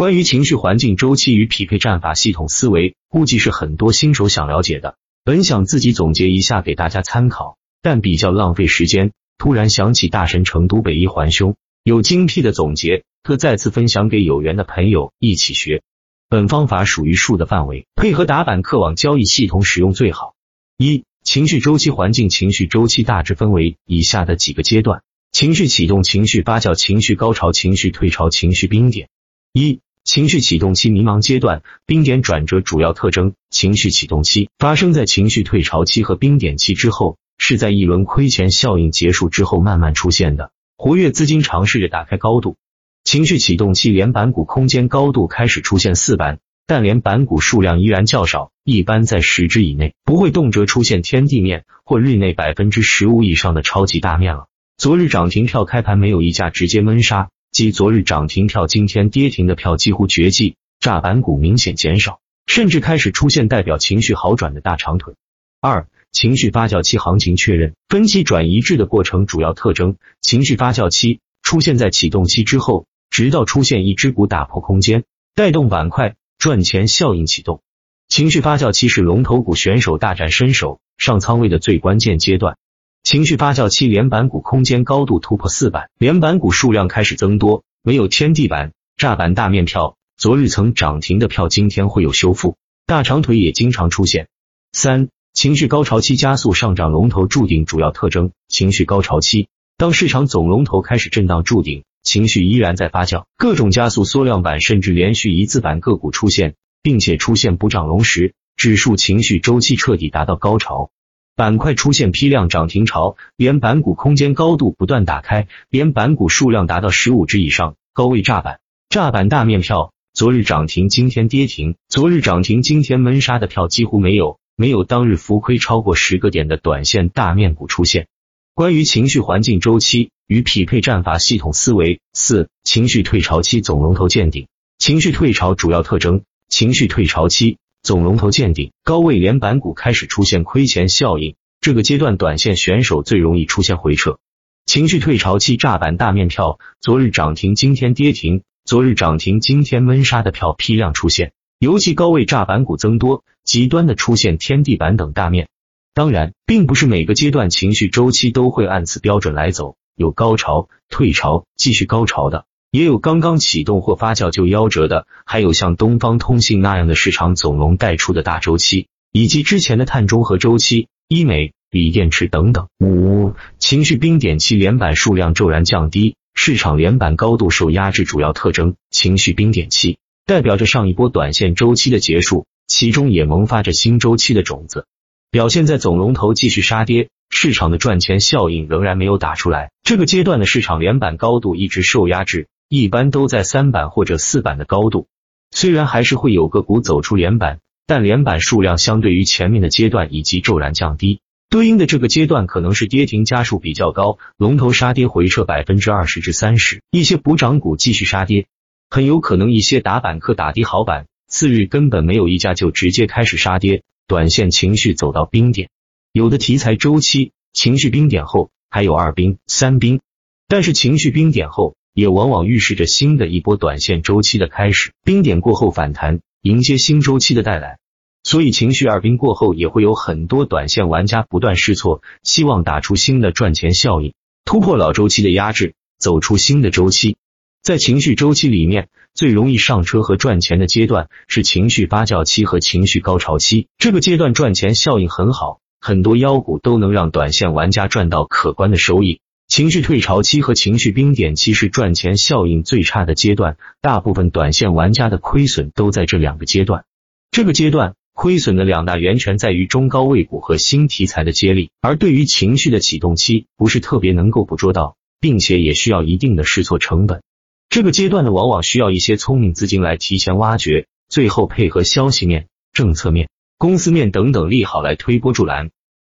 关于情绪环境周期与匹配战法系统思维，估计是很多新手想了解的。本想自己总结一下给大家参考，但比较浪费时间。突然想起大神成都北一环兄有精辟的总结，特再次分享给有缘的朋友一起学。本方法属于术的范围，配合打板客网交易系统使用最好。一、情绪周期环境情绪周期大致分为以下的几个阶段：情绪启动、情绪发酵、情绪高潮、情绪退潮、情绪冰点。一、情绪启动期迷茫阶段，冰点转折主要特征：情绪启动期发生在情绪退潮期和冰点期之后，是在一轮亏钱效应结束之后慢慢出现的。活跃资金尝试着打开高度。情绪启动期，连板股空间高度开始出现四板，但连板股数量依然较少，一般在十只以内，不会动辄出现天地面或日内百分之十五以上的超级大面了。昨日涨停票开盘没有一价直接闷杀，即昨日涨停票今天跌停的票几乎绝迹，炸板股明显减少，甚至开始出现代表情绪好转的大长腿。二、情绪发酵期行情确认分歧转移至的过程主要特征，情绪发酵期出现在启动期之后。直到出现一只股打破空间，带动板块赚钱效应启动，情绪发酵期是龙头股选手大展身手上仓位的最关键阶段。情绪发酵期连板股空间高度突破四板，连板股数量开始增多，没有天地板炸板大面票，昨日曾涨停的票今天会有修复，大长腿也经常出现。三、情绪高潮期加速上涨龙头筑顶主要特征，情绪高潮期当市场总龙头开始震荡筑顶。情绪依然在发酵，各种加速缩量板甚至连续一字板个股出现，并且出现补涨龙时，指数情绪周期彻底达到高潮，板块出现批量涨停潮，连板股空间高度不断打开，连板股数量达到十五只以上，高位炸板，炸板大面票，昨日涨停今天跌停，昨日涨停今天闷杀的票几乎没有，没有当日浮亏超过十个点的短线大面股出现。关于情绪环境周期。与匹配战法系统思维四情绪退潮期总龙头见顶，情绪退潮主要特征：情绪退潮期总龙头见顶，高位连板股开始出现亏钱效应，这个阶段短线选手最容易出现回撤。情绪退潮期炸板大面票，昨日涨停今天跌停，昨日涨停今天闷杀的票批量出现，尤其高位炸板股增多，极端的出现天地板等大面。当然，并不是每个阶段情绪周期都会按此标准来走。有高潮、退潮、继续高潮的，也有刚刚启动或发酵就夭折的，还有像东方通信那样的市场总龙带出的大周期，以及之前的碳中和周期、医美、锂电池等等。五、情绪冰点期连板数量骤然降低，市场连板高度受压制，主要特征：情绪冰点期代表着上一波短线周期的结束，其中也萌发着新周期的种子，表现在总龙头继续杀跌。市场的赚钱效应仍然没有打出来，这个阶段的市场连板高度一直受压制，一般都在三板或者四板的高度。虽然还是会有个股走出连板，但连板数量相对于前面的阶段以及骤然降低，对应的这个阶段可能是跌停家数比较高，龙头杀跌回撤百分之二十至三十，一些补涨股继续杀跌，很有可能一些打板客打低好板，次日根本没有一家就直接开始杀跌，短线情绪走到冰点。有的题材周期情绪冰点后还有二冰、三冰，但是情绪冰点后也往往预示着新的一波短线周期的开始。冰点过后反弹，迎接新周期的带来。所以情绪二冰过后，也会有很多短线玩家不断试错，希望打出新的赚钱效应，突破老周期的压制，走出新的周期。在情绪周期里面，最容易上车和赚钱的阶段是情绪发酵期和情绪高潮期，这个阶段赚钱效应很好。很多妖股都能让短线玩家赚到可观的收益。情绪退潮期和情绪冰点期是赚钱效应最差的阶段，大部分短线玩家的亏损都在这两个阶段。这个阶段亏损的两大源泉在于中高位股和新题材的接力，而对于情绪的启动期不是特别能够捕捉到，并且也需要一定的试错成本。这个阶段呢，往往需要一些聪明资金来提前挖掘，最后配合消息面、政策面。公司面等等利好来推波助澜。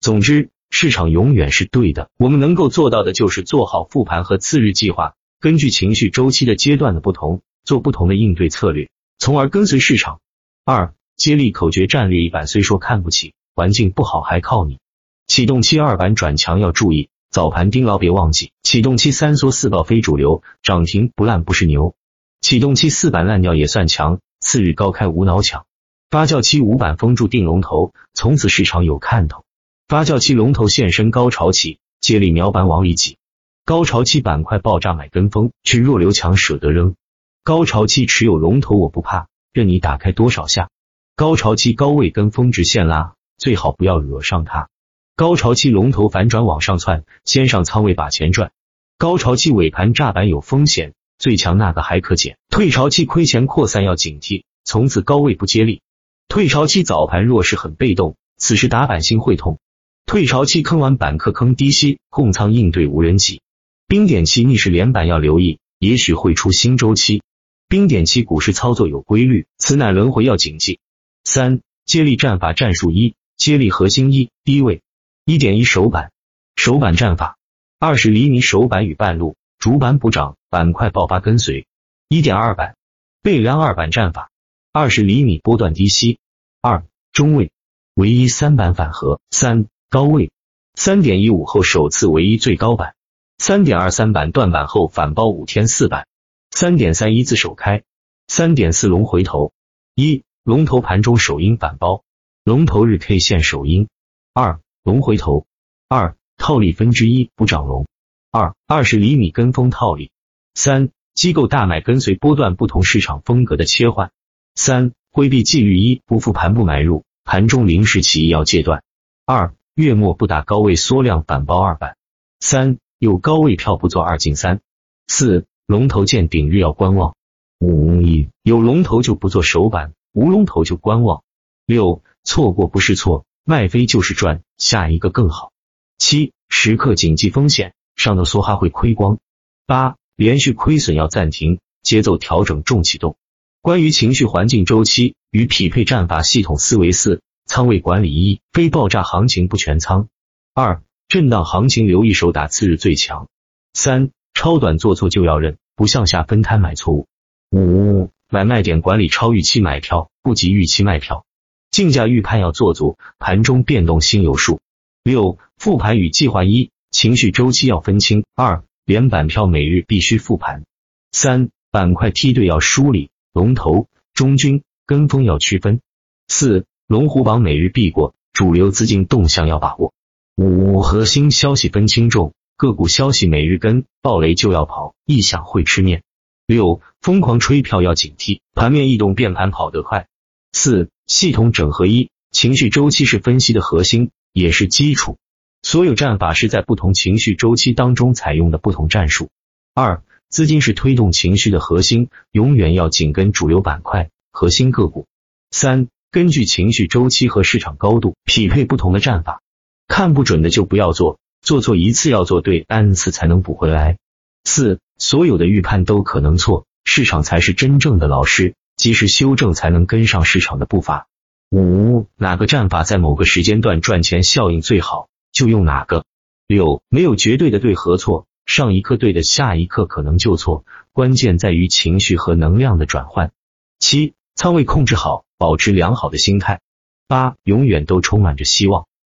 总之，市场永远是对的。我们能够做到的就是做好复盘和次日计划，根据情绪周期的阶段的不同，做不同的应对策略，从而跟随市场。二、接力口诀战略一板虽说看不起，环境不好还靠你。启动期二板转强要注意，早盘盯牢别忘记。启动期三缩四爆非主流，涨停不烂不是牛。启动期四板烂掉也算强，次日高开无脑抢。发酵期五板封住定龙头，从此市场有看头。发酵期龙头现身高潮起，接力秒板往里挤。高潮期板块爆炸买跟风，去弱留强舍得扔。高潮期持有龙头我不怕，任你打开多少下。高潮期高位跟风直线拉，最好不要惹上它。高潮期龙头反转往上窜，先上仓位把钱赚。高潮期尾盘炸板有风险，最强那个还可减。退潮期亏钱扩散要警惕，从此高位不接力。退潮期早盘弱势很被动，此时打板心会痛。退潮期坑完板克坑低吸，控仓应对无人机。冰点期逆势连板要留意，也许会出新周期。冰点期股市操作有规律，此乃轮回要谨记。三接力战法战术一，接力核心一，低位一点一手板，手板战法二十厘米手板与半路，主板补涨，板块爆发跟随。一点二板背梁二板战法。二十厘米波段低吸，二中位唯一三板反合，三高位。三点一五后首次唯一最高板，三点二三板断板后反包五天四板，三点三一字首开，三点四龙回头，一龙头盘中首阴反包，龙头日 K 线首阴，二龙回头，二套利分之一不涨龙，二二十厘米跟风套利，三机构大买跟随波段不同市场风格的切换。三、规避纪律一不复盘不买入，盘中临时起意要戒断。二、月末不打高位缩量反包二板。三、有高位票不做二进三。四、龙头见顶日要观望。五、有龙头就不做首板，无龙头就观望。六、错过不是错，卖飞就是赚，下一个更好。七、时刻谨记风险，上头梭哈会亏光。八、连续亏损要暂停，节奏调整重启动。关于情绪环境周期与匹配战法系统思维四仓位管理一非爆炸行情不全仓。二震荡行情留一手打次日最强。三超短做错就要认不向下分摊买错误。五买卖点管理超预期买票不及预期卖票。竞价预判要做足盘中变动心有数。六复盘与计划一情绪周期要分清。二连板票每日必须复盘。三板块梯队要梳理。龙头、中军跟风要区分。四、龙虎榜每日必过，主流资金动向要把握。五、核心消息分轻重，个股消息每日跟，暴雷就要跑，异响会吃面。六、疯狂吹票要警惕，盘面异动变盘跑得快。四、系统整合一，情绪周期是分析的核心，也是基础。所有战法是在不同情绪周期当中采用的不同战术。二。资金是推动情绪的核心，永远要紧跟主流板块、核心个股。三、根据情绪周期和市场高度匹配不同的战法，看不准的就不要做，做错一次要做对，n 次才能补回来。四、所有的预判都可能错，市场才是真正的老师，及时修正才能跟上市场的步伐。五、哪个战法在某个时间段赚钱效应最好，就用哪个。六、没有绝对的对和错。上一刻对的，下一刻可能就错，关键在于情绪和能量的转换。七，仓位控制好，保持良好的心态。八，永远都充满着希望。